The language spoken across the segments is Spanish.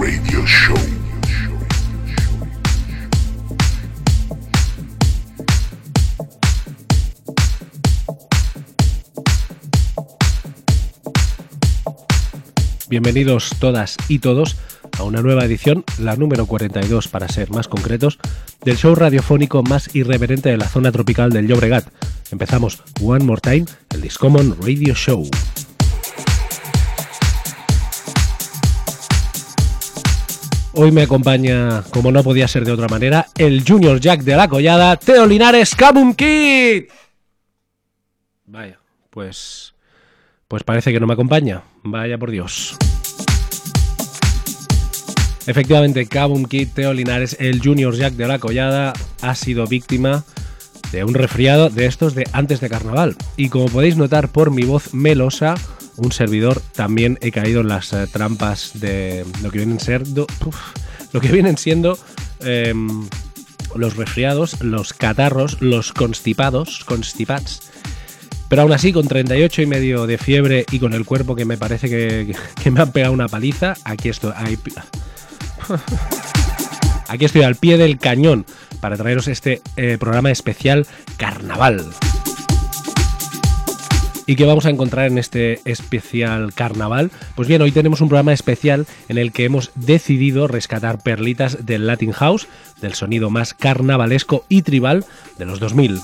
Radio Show. Bienvenidos todas y todos a una nueva edición, la número 42 para ser más concretos, del show radiofónico más irreverente de la zona tropical del Llobregat. Empezamos One More Time, el Discommon Radio Show. Hoy me acompaña, como no podía ser de otra manera, el Junior Jack de la Collada, Teo Linares Kabum Kid. Vaya, pues pues parece que no me acompaña. Vaya por Dios. Efectivamente, Kabum Kid Teo Linares, el Junior Jack de la Collada, ha sido víctima de un resfriado de estos de antes de carnaval. Y como podéis notar por mi voz melosa, un servidor también he caído en las eh, trampas de lo que vienen siendo, lo que vienen siendo em, los resfriados, los catarros, los constipados, constipats pero aún así, con 38 y medio de fiebre y con el cuerpo que me parece que, me han pegado una paliza, aquí estoy. aquí estoy al pie del cañón para traeros este eh, programa especial Carnaval. ¿Y qué vamos a encontrar en este especial carnaval? Pues bien, hoy tenemos un programa especial en el que hemos decidido rescatar perlitas del Latin House, del sonido más carnavalesco y tribal de los 2000.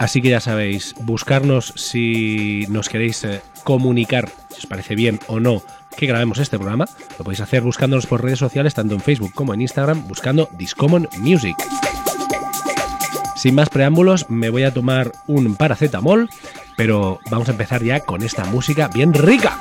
Así que ya sabéis, buscarnos si nos queréis eh, comunicar, si os parece bien o no que grabemos este programa. Lo podéis hacer buscándonos por redes sociales, tanto en Facebook como en Instagram, buscando Discommon Music. Sin más preámbulos, me voy a tomar un paracetamol, pero vamos a empezar ya con esta música bien rica.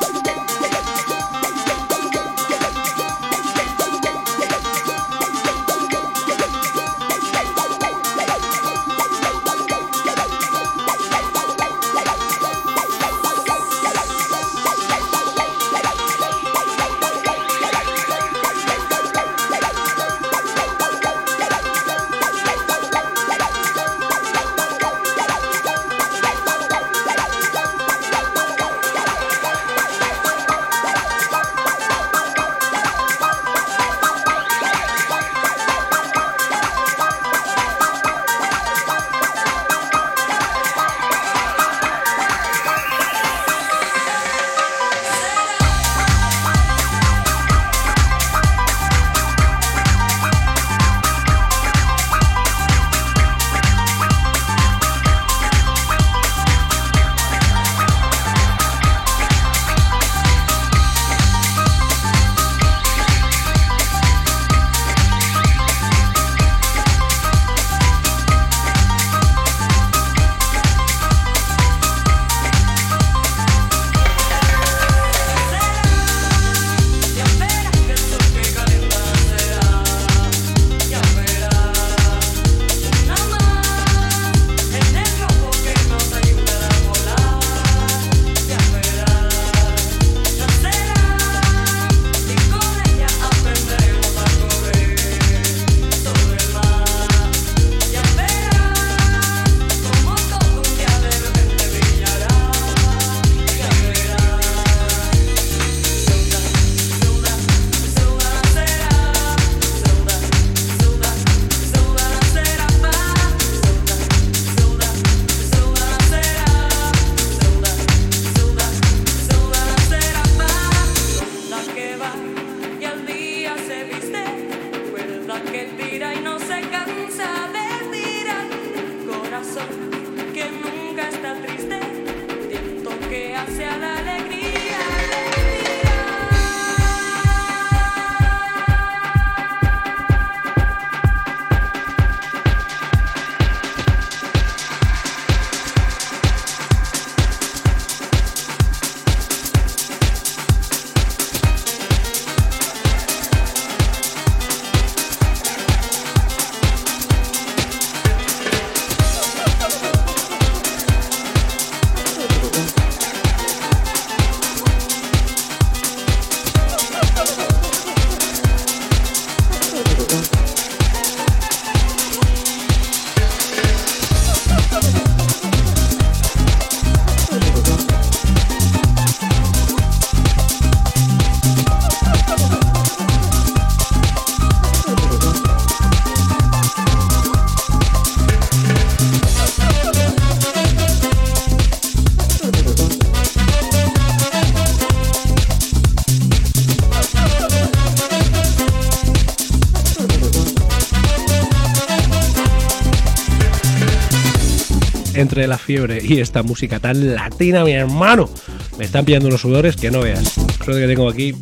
Entre la fiebre y esta música tan latina, mi hermano. Me están pillando unos sudores que no veas. Creo que tengo aquí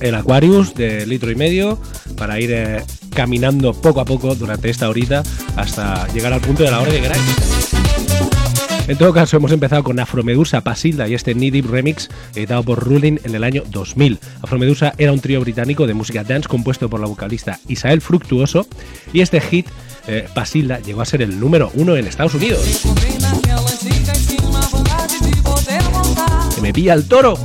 el Aquarius de litro y medio para ir eh, caminando poco a poco durante esta horita hasta llegar al punto de la hora que queráis. En todo caso, hemos empezado con Afromedusa Pasilda y este Knee Remix editado por Ruling en el año 2000. Afromedusa era un trío británico de música dance compuesto por la vocalista Isael Fructuoso y este hit, eh, Pasilda, llegó a ser el número uno en Estados Unidos. ¡Que me pilla el toro!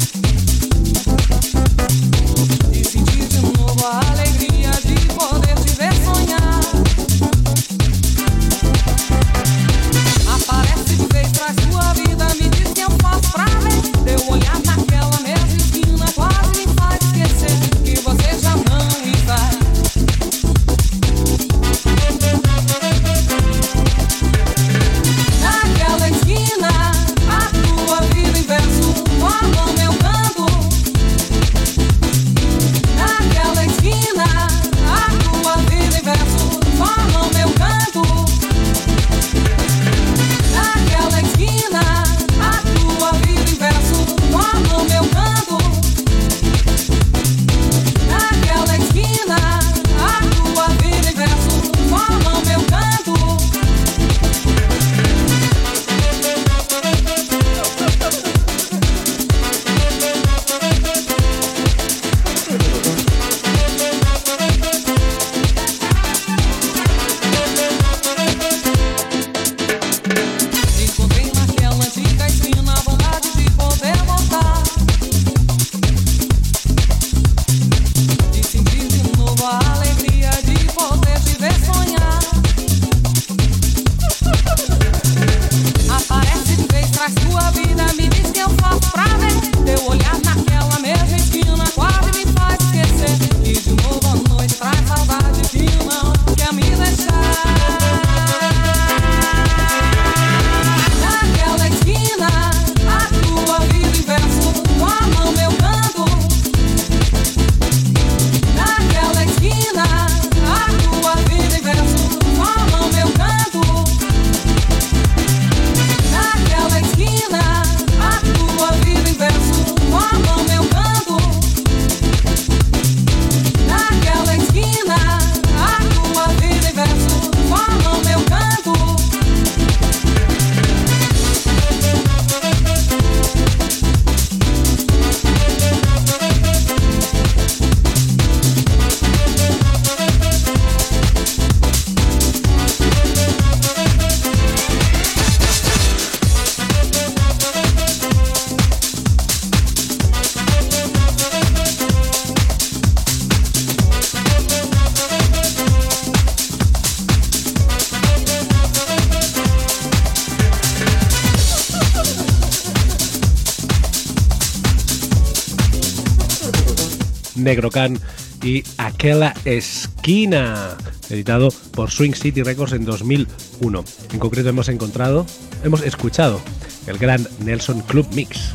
Negrocan y Aquella Esquina, editado por Swing City Records en 2001. En concreto hemos encontrado, hemos escuchado el gran Nelson Club Mix.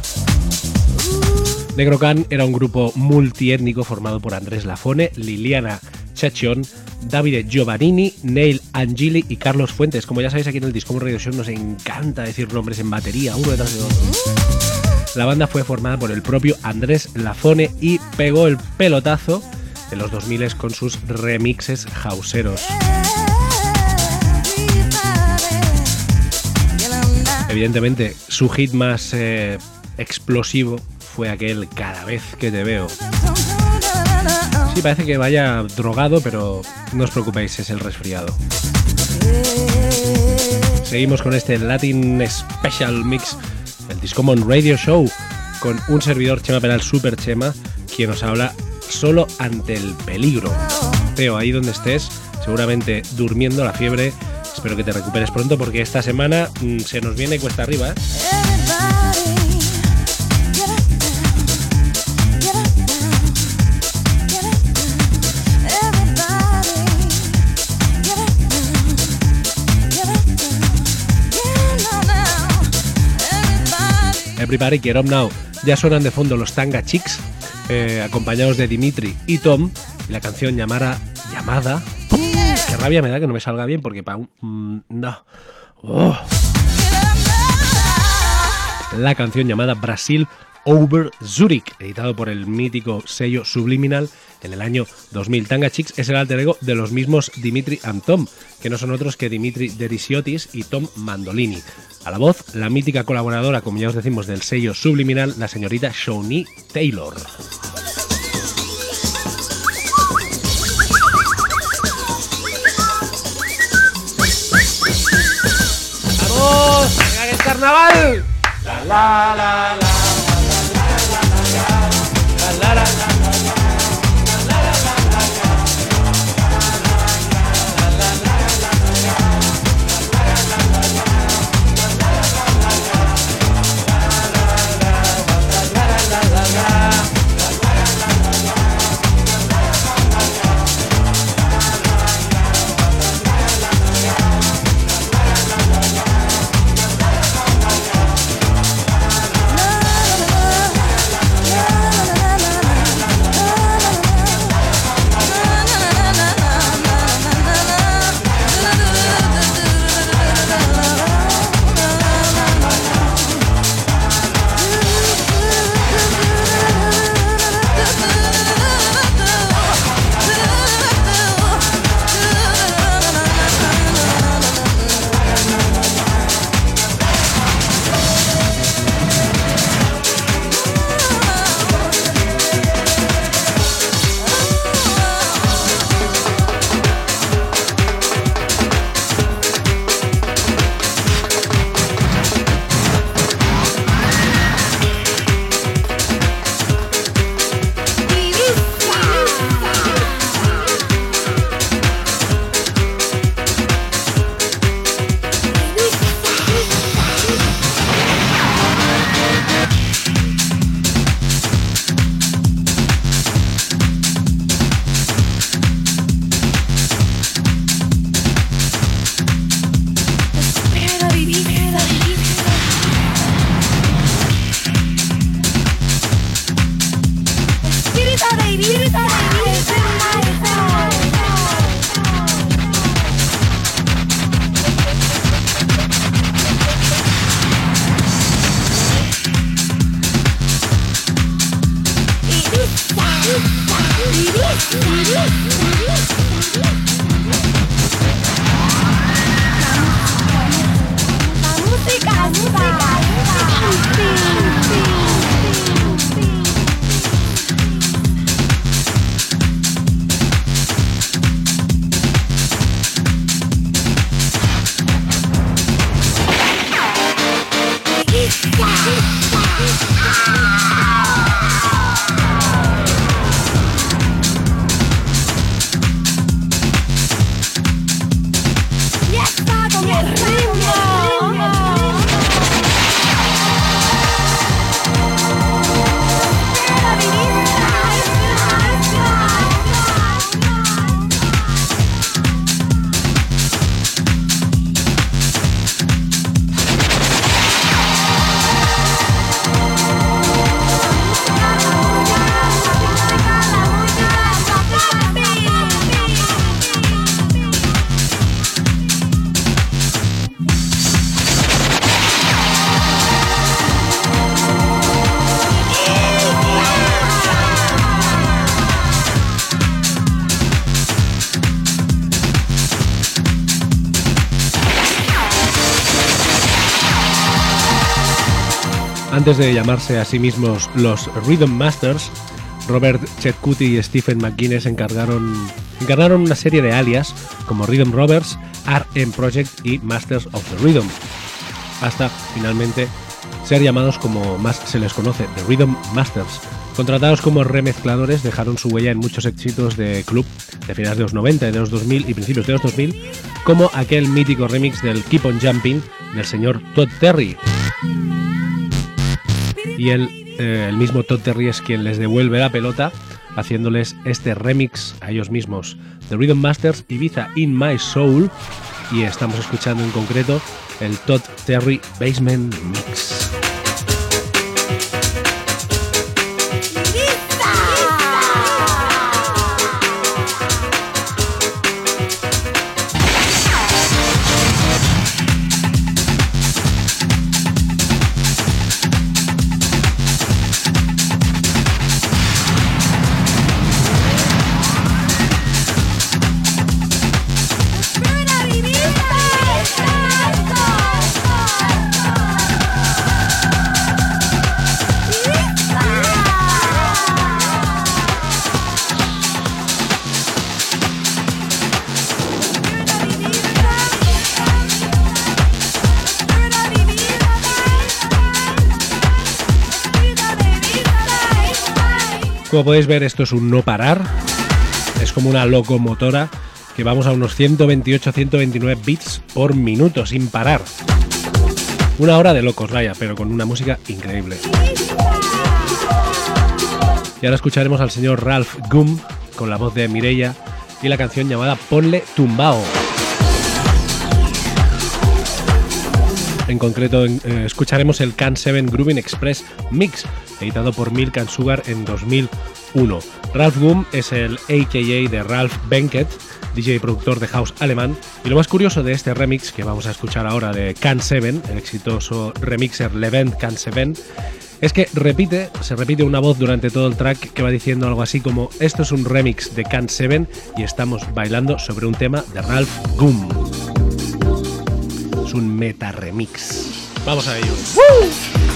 Negrocan era un grupo multiétnico formado por Andrés Lafone, Liliana Chachion, Davide Giovannini, Neil Angili y Carlos Fuentes. Como ya sabéis, aquí en el Discomo Radio Show nos encanta decir nombres en batería, uno detrás de otro. La banda fue formada por el propio Andrés Lafone y pegó el pelotazo en los 2000 con sus remixes hauseros. Evidentemente, su hit más eh, explosivo fue aquel Cada vez que te veo. Sí, parece que vaya drogado, pero no os preocupéis, es el resfriado. Seguimos con este Latin Special Mix Discommon Radio Show, con un servidor Chema Penal Super Chema, quien nos habla solo ante el peligro. Teo, ahí donde estés, seguramente durmiendo la fiebre. Espero que te recuperes pronto porque esta semana mm, se nos viene cuesta arriba. ¿eh? Everybody Get Up Now. Ya suenan de fondo los Tanga Chicks, eh, acompañados de Dimitri y Tom, y la canción llamada Llamada. Qué rabia me da que no me salga bien porque para un... Mm, no. Oh. la canción llamada Brasil Over Zurich, editado por el mítico sello Subliminal en el año 2000. Tanga Chicks es el alter ego de los mismos Dimitri and Tom, que no son otros que Dimitri Derisiotis y Tom Mandolini. A la voz, la mítica colaboradora, como ya os decimos, del sello Subliminal, la señorita Shawnee Taylor. ¡Vamos! ¡Venga, que es carnaval! La la la la. Yeah. Antes de llamarse a sí mismos los Rhythm Masters, Robert Chetcuti y Stephen McGuinness encargaron, una serie de alias como Rhythm Rovers, RM Project y Masters of the Rhythm, hasta finalmente ser llamados como más se les conoce, The Rhythm Masters. Contratados como remezcladores, dejaron su huella en muchos éxitos de club de finales de los 90, de los 2000 y principios de los 2000, como aquel mítico remix del Keep on Jumping del señor Todd Terry y el, eh, el mismo Todd Terry es quien les devuelve la pelota haciéndoles este remix a ellos mismos. The Rhythm Masters Ibiza In My Soul y estamos escuchando en concreto el Todd Terry Basement Mix. Como podéis ver, esto es un no parar. Es como una locomotora que vamos a unos 128-129 bits por minuto sin parar. Una hora de locos, vaya, pero con una música increíble. Y ahora escucharemos al señor Ralph Gum con la voz de Mireia y la canción llamada Ponle Tumbao. En concreto, eh, escucharemos el Can 7 Grooving Express Mix, editado por Milk and Sugar en 2001. Ralph Gum es el AKA de Ralph Benkett, DJ y productor de house alemán. Y lo más curioso de este remix que vamos a escuchar ahora de Can 7, el exitoso remixer Levent Can 7, es que repite, se repite una voz durante todo el track que va diciendo algo así como esto es un remix de Can 7 y estamos bailando sobre un tema de Ralph Gum un meta remix. Vamos a ello.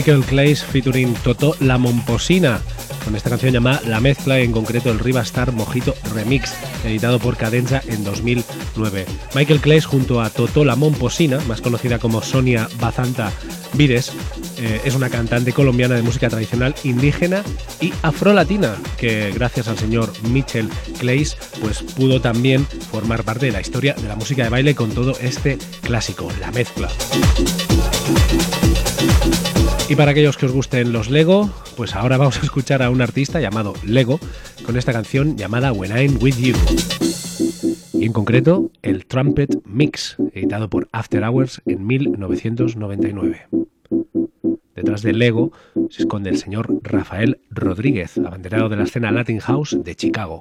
Michael Clays featuring Toto La Momposina con esta canción llamada La Mezcla, en concreto el Riva Star Mojito Remix, editado por Cadenza en 2009. Michael Clays junto a Toto La Momposina, más conocida como Sonia Bazanta Vires, eh, es una cantante colombiana de música tradicional indígena y afrolatina, que gracias al señor Mitchell Clays, pues pudo también formar parte de la historia de la música de baile con todo este clásico, La Mezcla. Y para aquellos que os gusten los Lego, pues ahora vamos a escuchar a un artista llamado Lego con esta canción llamada When I'm With You. Y en concreto, el Trumpet Mix, editado por After Hours en 1999. Detrás del Lego se esconde el señor Rafael Rodríguez, abanderado de la escena Latin House de Chicago.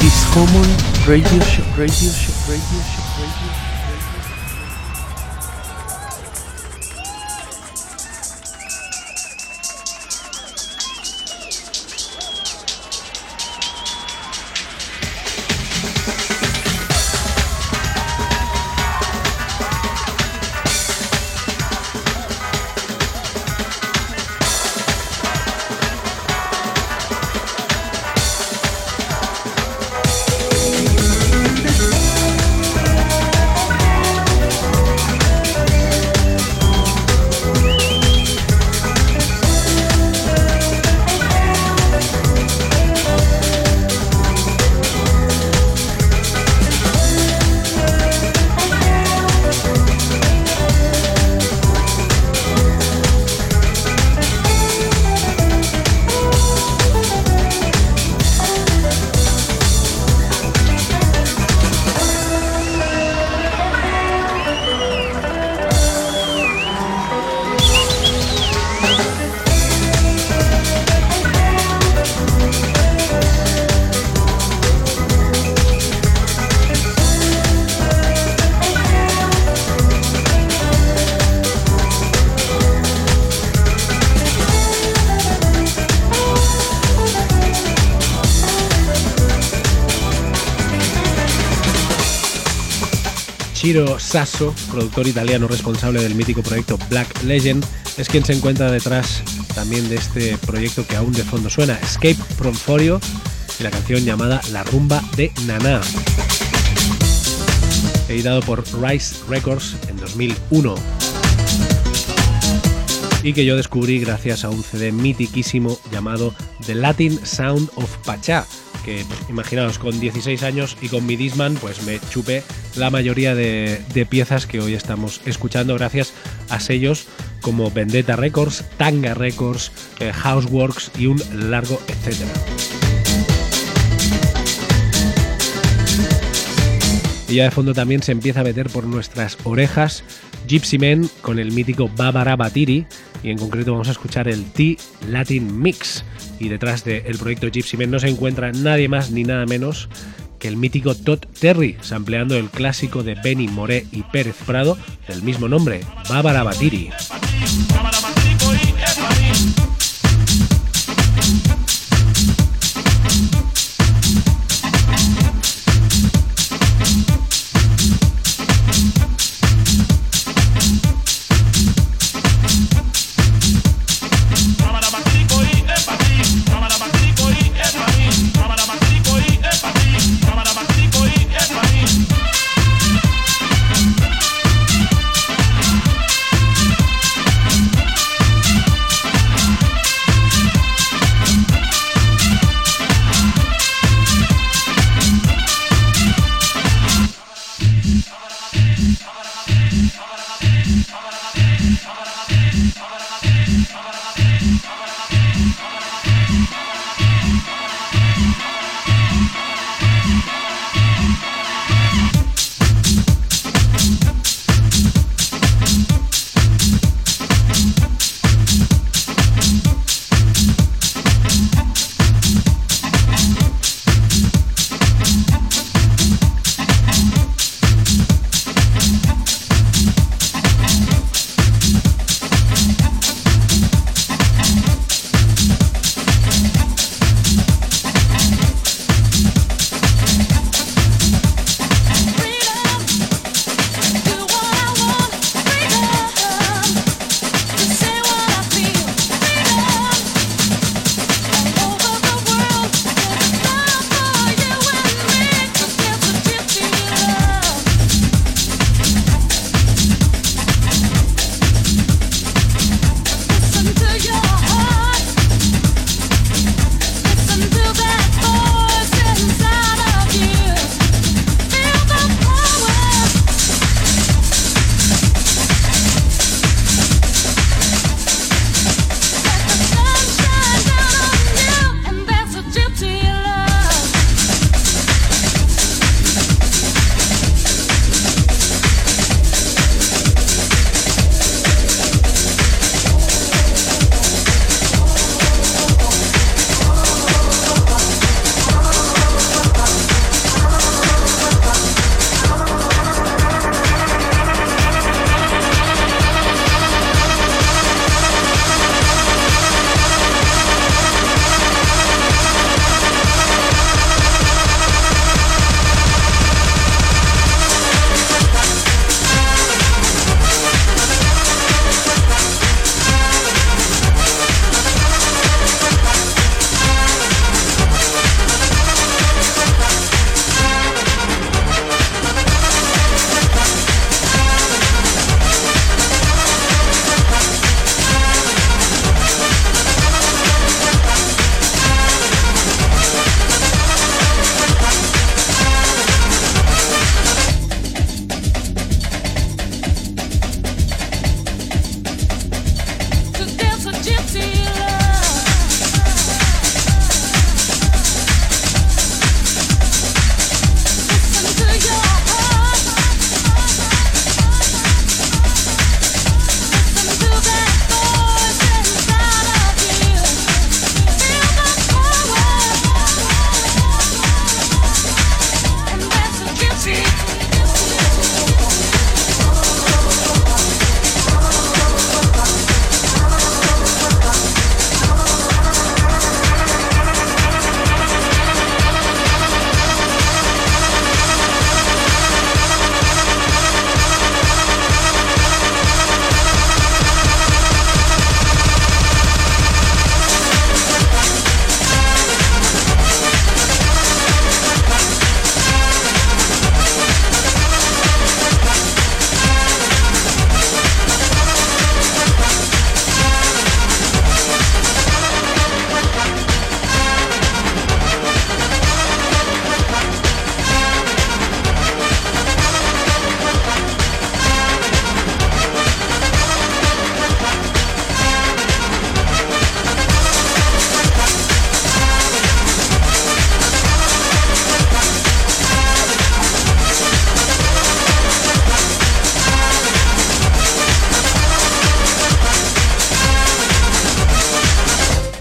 Discommon Radio Show, Radio Show, Ciro Sasso, productor italiano responsable del mítico proyecto Black Legend, es quien se encuentra detrás también de este proyecto que aún de fondo suena, Escape from Forio, y la canción llamada La rumba de Nana. Editado por Rice Records en 2001. Y que yo descubrí gracias a un CD mitiquísimo llamado The Latin Sound of Pachá, que imaginaos, con 16 años y con mi Disman, pues me chupé la mayoría de, piezas que hoy estamos escuchando gracias a sellos como Vendetta Records, Tanga Records, eh, Houseworks y un largo etcétera. Y ya de fondo también se empieza a meter por nuestras orejas Gypsy Men con el mítico Babara Batiri y en concreto vamos a escuchar el T-Latin Mix y detrás del proyecto Gypsy Men no se encuentra nadie más ni nada menos que el mítico Todd Terry, sampleando el clásico de Benny Moré y Pérez Prado del mismo nombre, Bábara Batiri.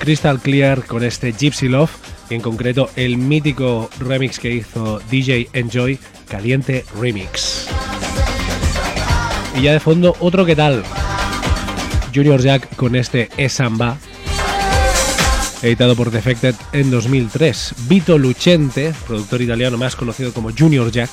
Crystal Clear con este Gypsy Love y en concreto el mítico remix que hizo DJ Enjoy, Caliente Remix. Y ya de fondo, otro que tal. Junior Jack con este E-Samba, editado por Defected en 2003. Vito Lucente, productor italiano más conocido como Junior Jack,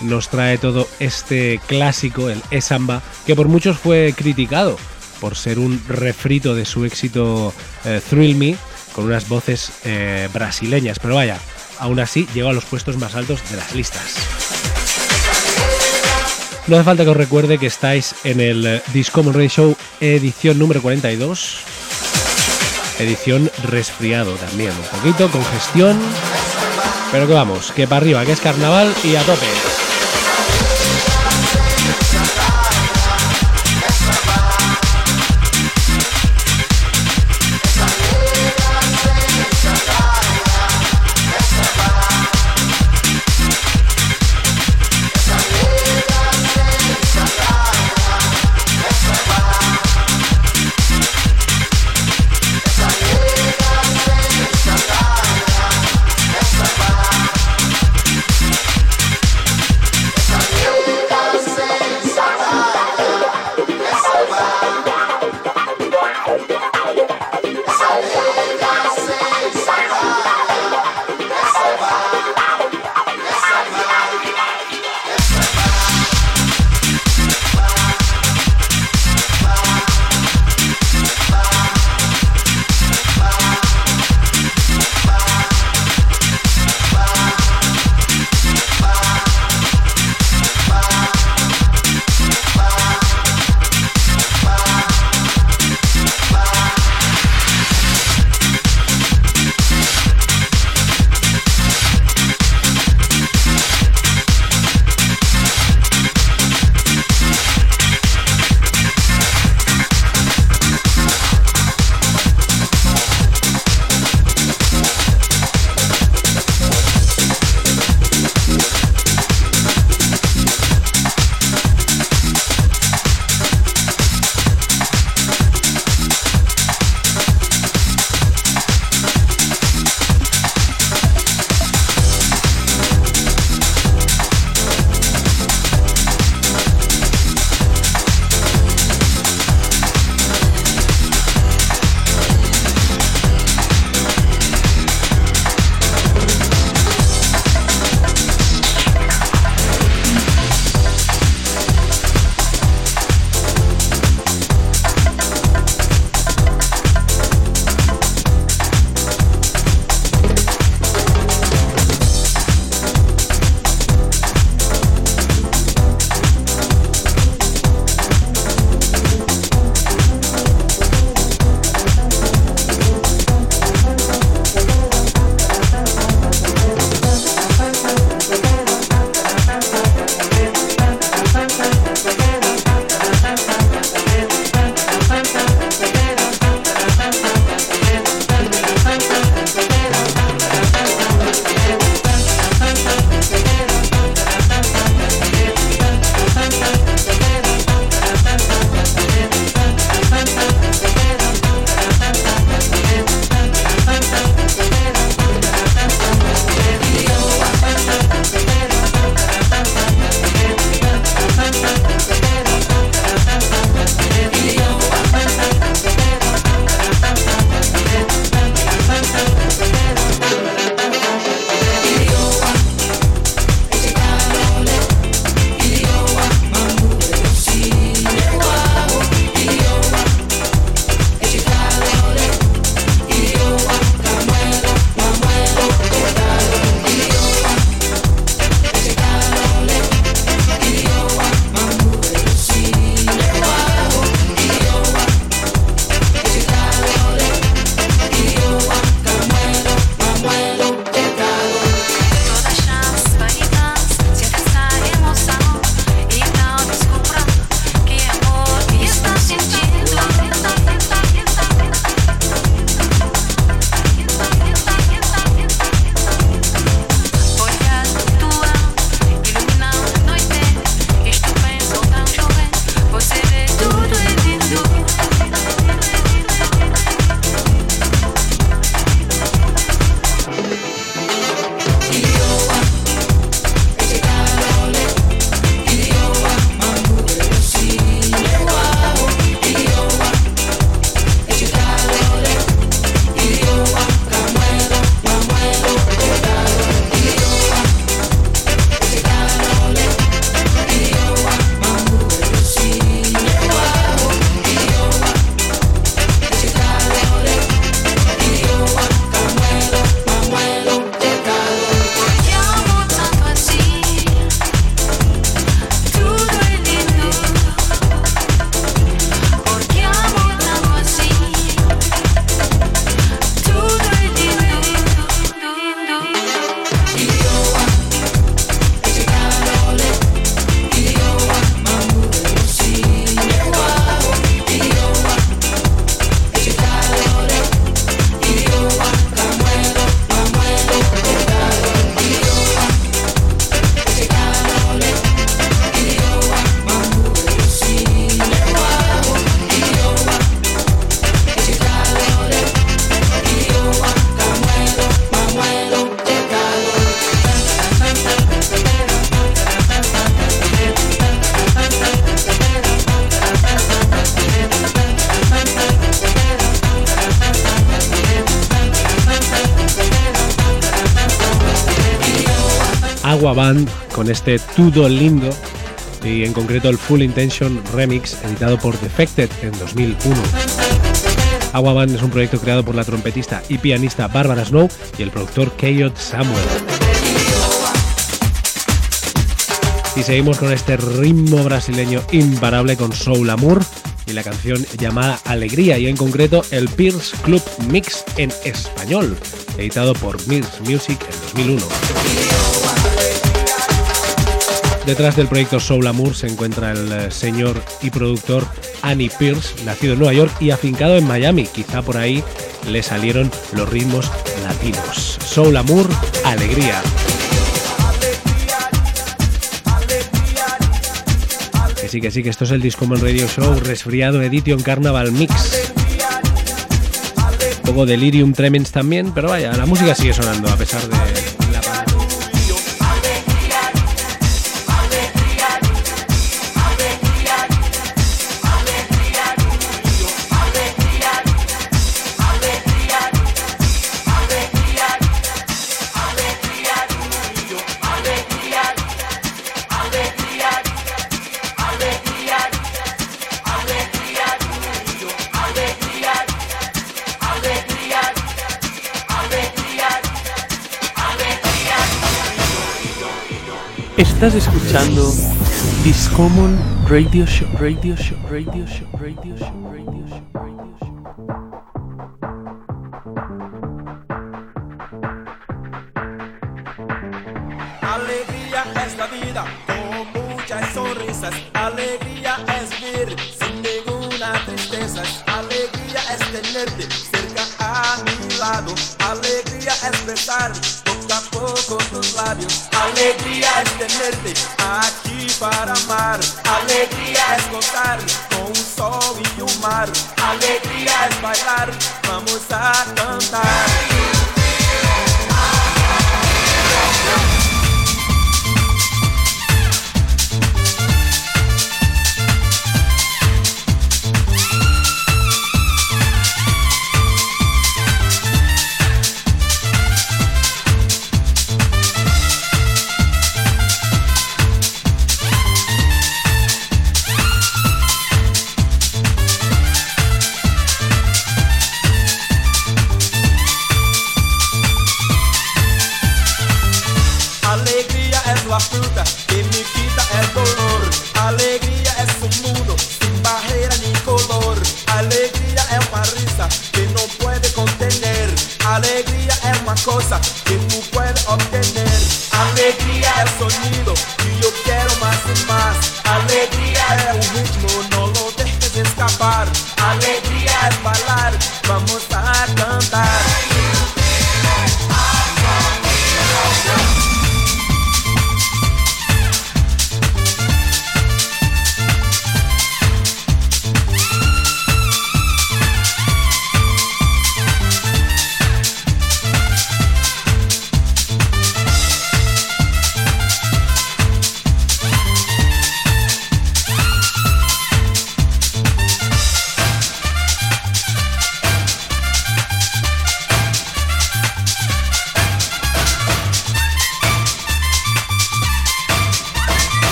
nos trae todo este clásico, el E-Samba, que por muchos fue criticado por ser un refrito de su éxito eh, Thrill Me, con unas voces eh, brasileñas. Pero vaya, aún así llegó a los puestos más altos de las listas. No hace falta que os recuerde que estáis en el Discommon Radio Show edición número 42. Edición resfriado también, un poquito, congestión. Pero que vamos, que para arriba, que es carnaval y a tope. Band con este Tudo Lindo y en concreto el Full Intention Remix editado por Defected en 2001. Agua Band es un proyecto creado por la trompetista y pianista Barbara Snow y el productor Keyot Samuel. Y seguimos con este ritmo brasileño imparable con Soul Amour y la canción llamada Alegría y en concreto el Pierce Club Mix en español, editado por Mirrors Music en 2001. Detrás del proyecto Soul Amour se encuentra el eh, señor y productor Annie Pierce, nacido en Nueva York y afincado en Miami. Quizá por ahí le salieron los ritmos latinos. Soul Amour, alegría. Que sí, que sí, que esto es el Discommon Radio Show, resfriado Edition Carnaval Mix. Un poco Delirium Tremens también, pero vaya, la música sigue sonando a pesar de Estás escuchando Discommon Radio Show, Radio Show, Radio Show, Radio Show, Radio Show, Radio Show. Alegría es la vida con muchas sonrisas. Alegría es vivir sin ninguna tristeza. Alegría es tenerte cerca a mi lado. Alegría es besar a poco tus labios. Alegría es tenerte aquí para amar. Alegría es gozar con un sol y un mar. Alegría es bailar, vamos a cantar.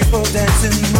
people dancing.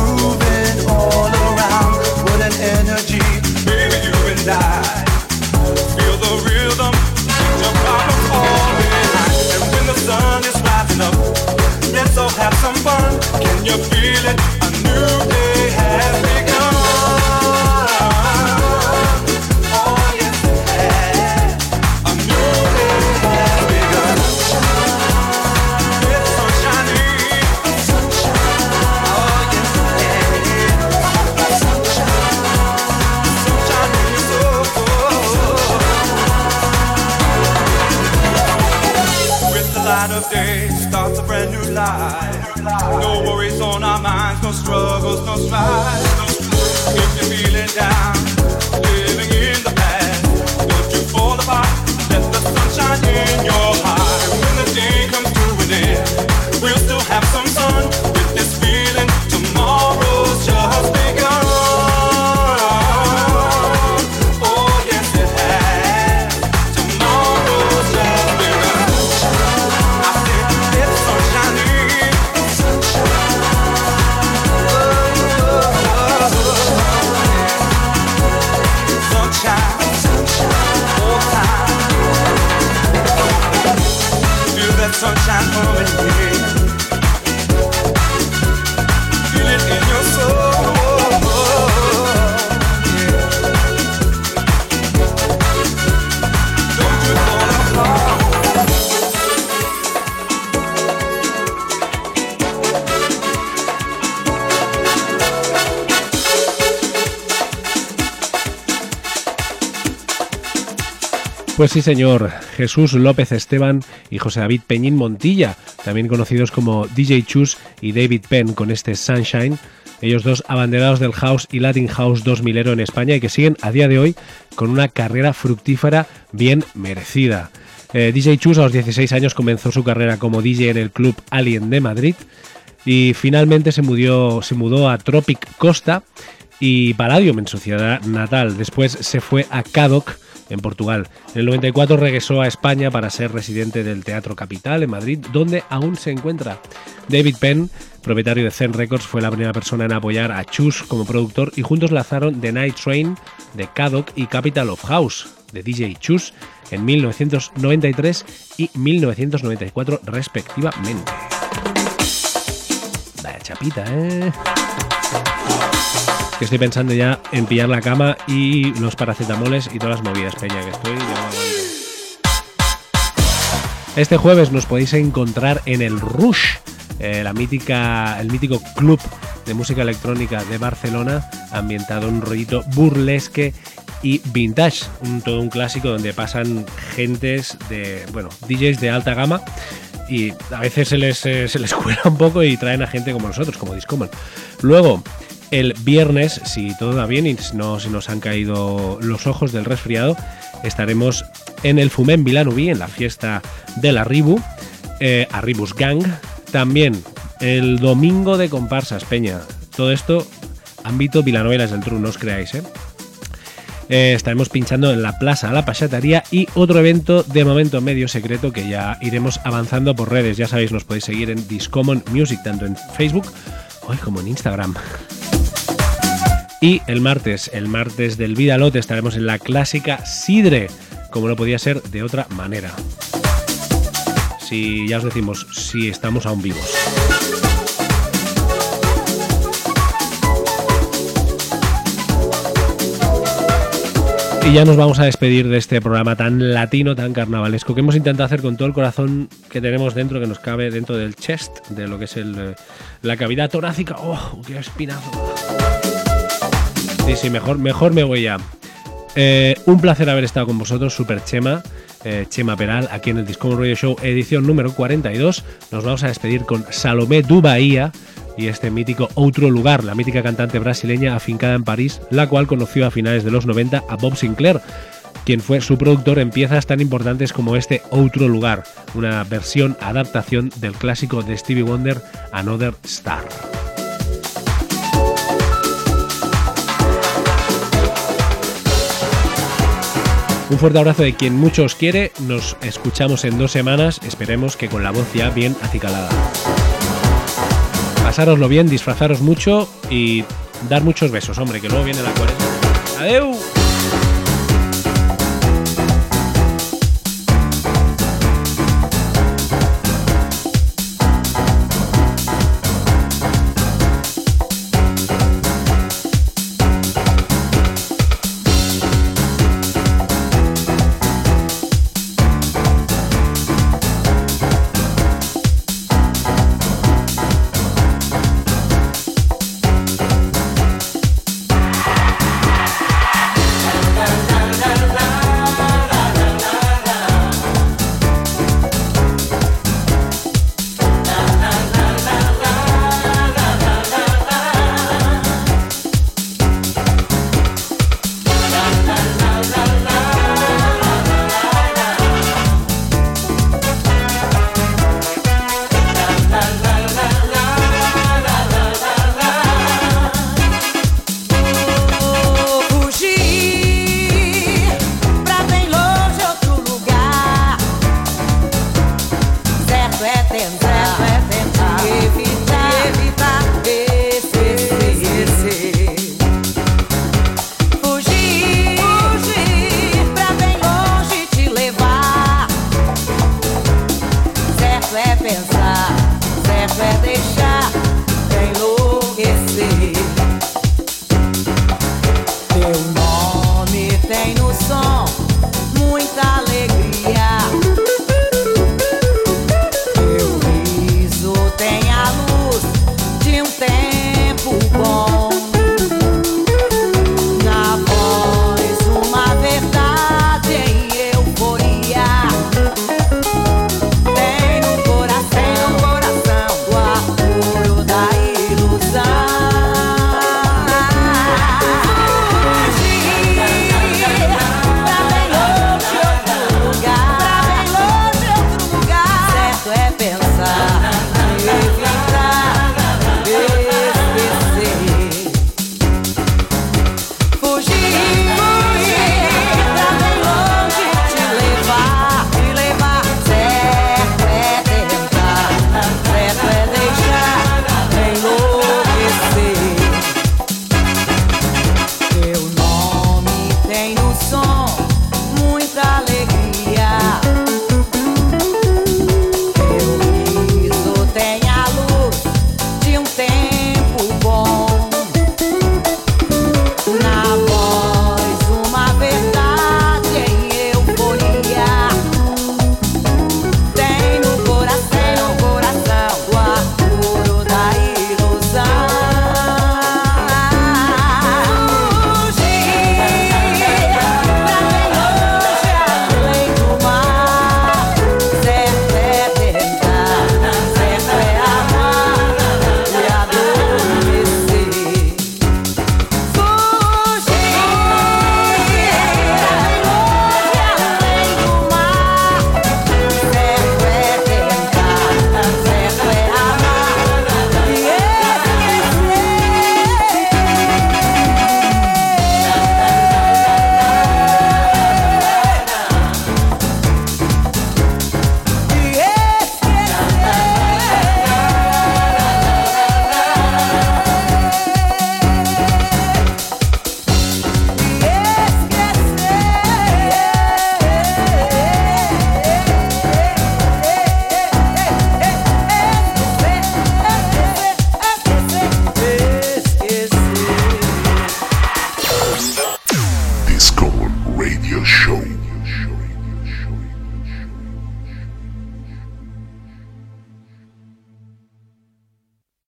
Pues sí, señor. Jesús López Esteban y José David Peñín Montilla, también conocidos como DJ Chus y David Penn con este Sunshine. Ellos dos abanderados del house y Latin House 2000 en España y que siguen a día de hoy con una carrera fructífera bien merecida. Eh, DJ Chus a los 16 años comenzó su carrera como DJ en el club Alien de Madrid y finalmente se mudó, se mudó a Tropic Costa y Palladium en su ciudad natal. Después se fue a Cadoc en Portugal. En el 94 regresó a España para ser residente del Teatro Capital en Madrid, donde aún se encuentra. David Penn, propietario de Zen Records, fue la primera persona en apoyar a Chus como productor y juntos lanzaron The Night Train de Cadoc y Capital of House de DJ Chus en 1993 y 1994 respectivamente. Vaya chapita, ¿eh? Estoy pensando ya en pillar la cama y los paracetamoles y todas las movidas, peña, que estoy... Este jueves nos podéis encontrar en el Rush, eh, la mítica, el mítico club de música electrónica de Barcelona, ambientado en un rollito burlesque y vintage, un, todo un clásico donde pasan gentes de, bueno, DJs de alta gama y a veces se les, eh, se les cuela un poco y traen a gente como nosotros, como Discommon. Luego, el viernes, si todo va bien y no se nos han caído los ojos del resfriado, estaremos en el Fumén Vilanubí, en la fiesta del Arribu, eh, Arribus Gang. También el domingo de comparsas, Peña. Todo esto, ámbito Vilanovelas del Tru, no os creáis, ¿eh? Eh, estaremos pinchando en la Plaza La Pachataría y otro evento de momento medio secreto que ya iremos avanzando por redes. Ya sabéis, nos podéis seguir en Discommon Music, tanto en Facebook como en Instagram. Y el martes, el martes del Vidalote, estaremos en la clásica Sidre, como no podía ser de otra manera. Si ya os decimos, si estamos aún vivos. Y ya nos vamos a despedir de este programa tan latino, tan carnavalesco, que hemos intentado hacer con todo el corazón que tenemos dentro, que nos cabe dentro del chest, de lo que es eh, la cavidad torácica. ¡Oh, qué espinazo! Sí, sí, mejor, mejor me voy ya. Eh, un placer haber estado con vosotros, Super Chema, eh, Chema Peral, aquí en el Discover Radio Show, edición número 42. Nos vamos a despedir con Salomé du Bahía y este mítico Outro Lugar, la mítica cantante brasileña afincada en París, la cual conoció a finales de los 90 a Bob Sinclair, quien fue su productor en piezas tan importantes como este Outro Lugar, una versión adaptación del clásico de Stevie Wonder, Another Star. Un fuerte abrazo de quien mucho os quiere. Nos escuchamos en dos semanas. Esperemos que con la voz ya bien acicalada. Pasároslo bien, disfrazaros mucho y dar muchos besos, hombre, que luego viene la cuaresma. ¡Adeu!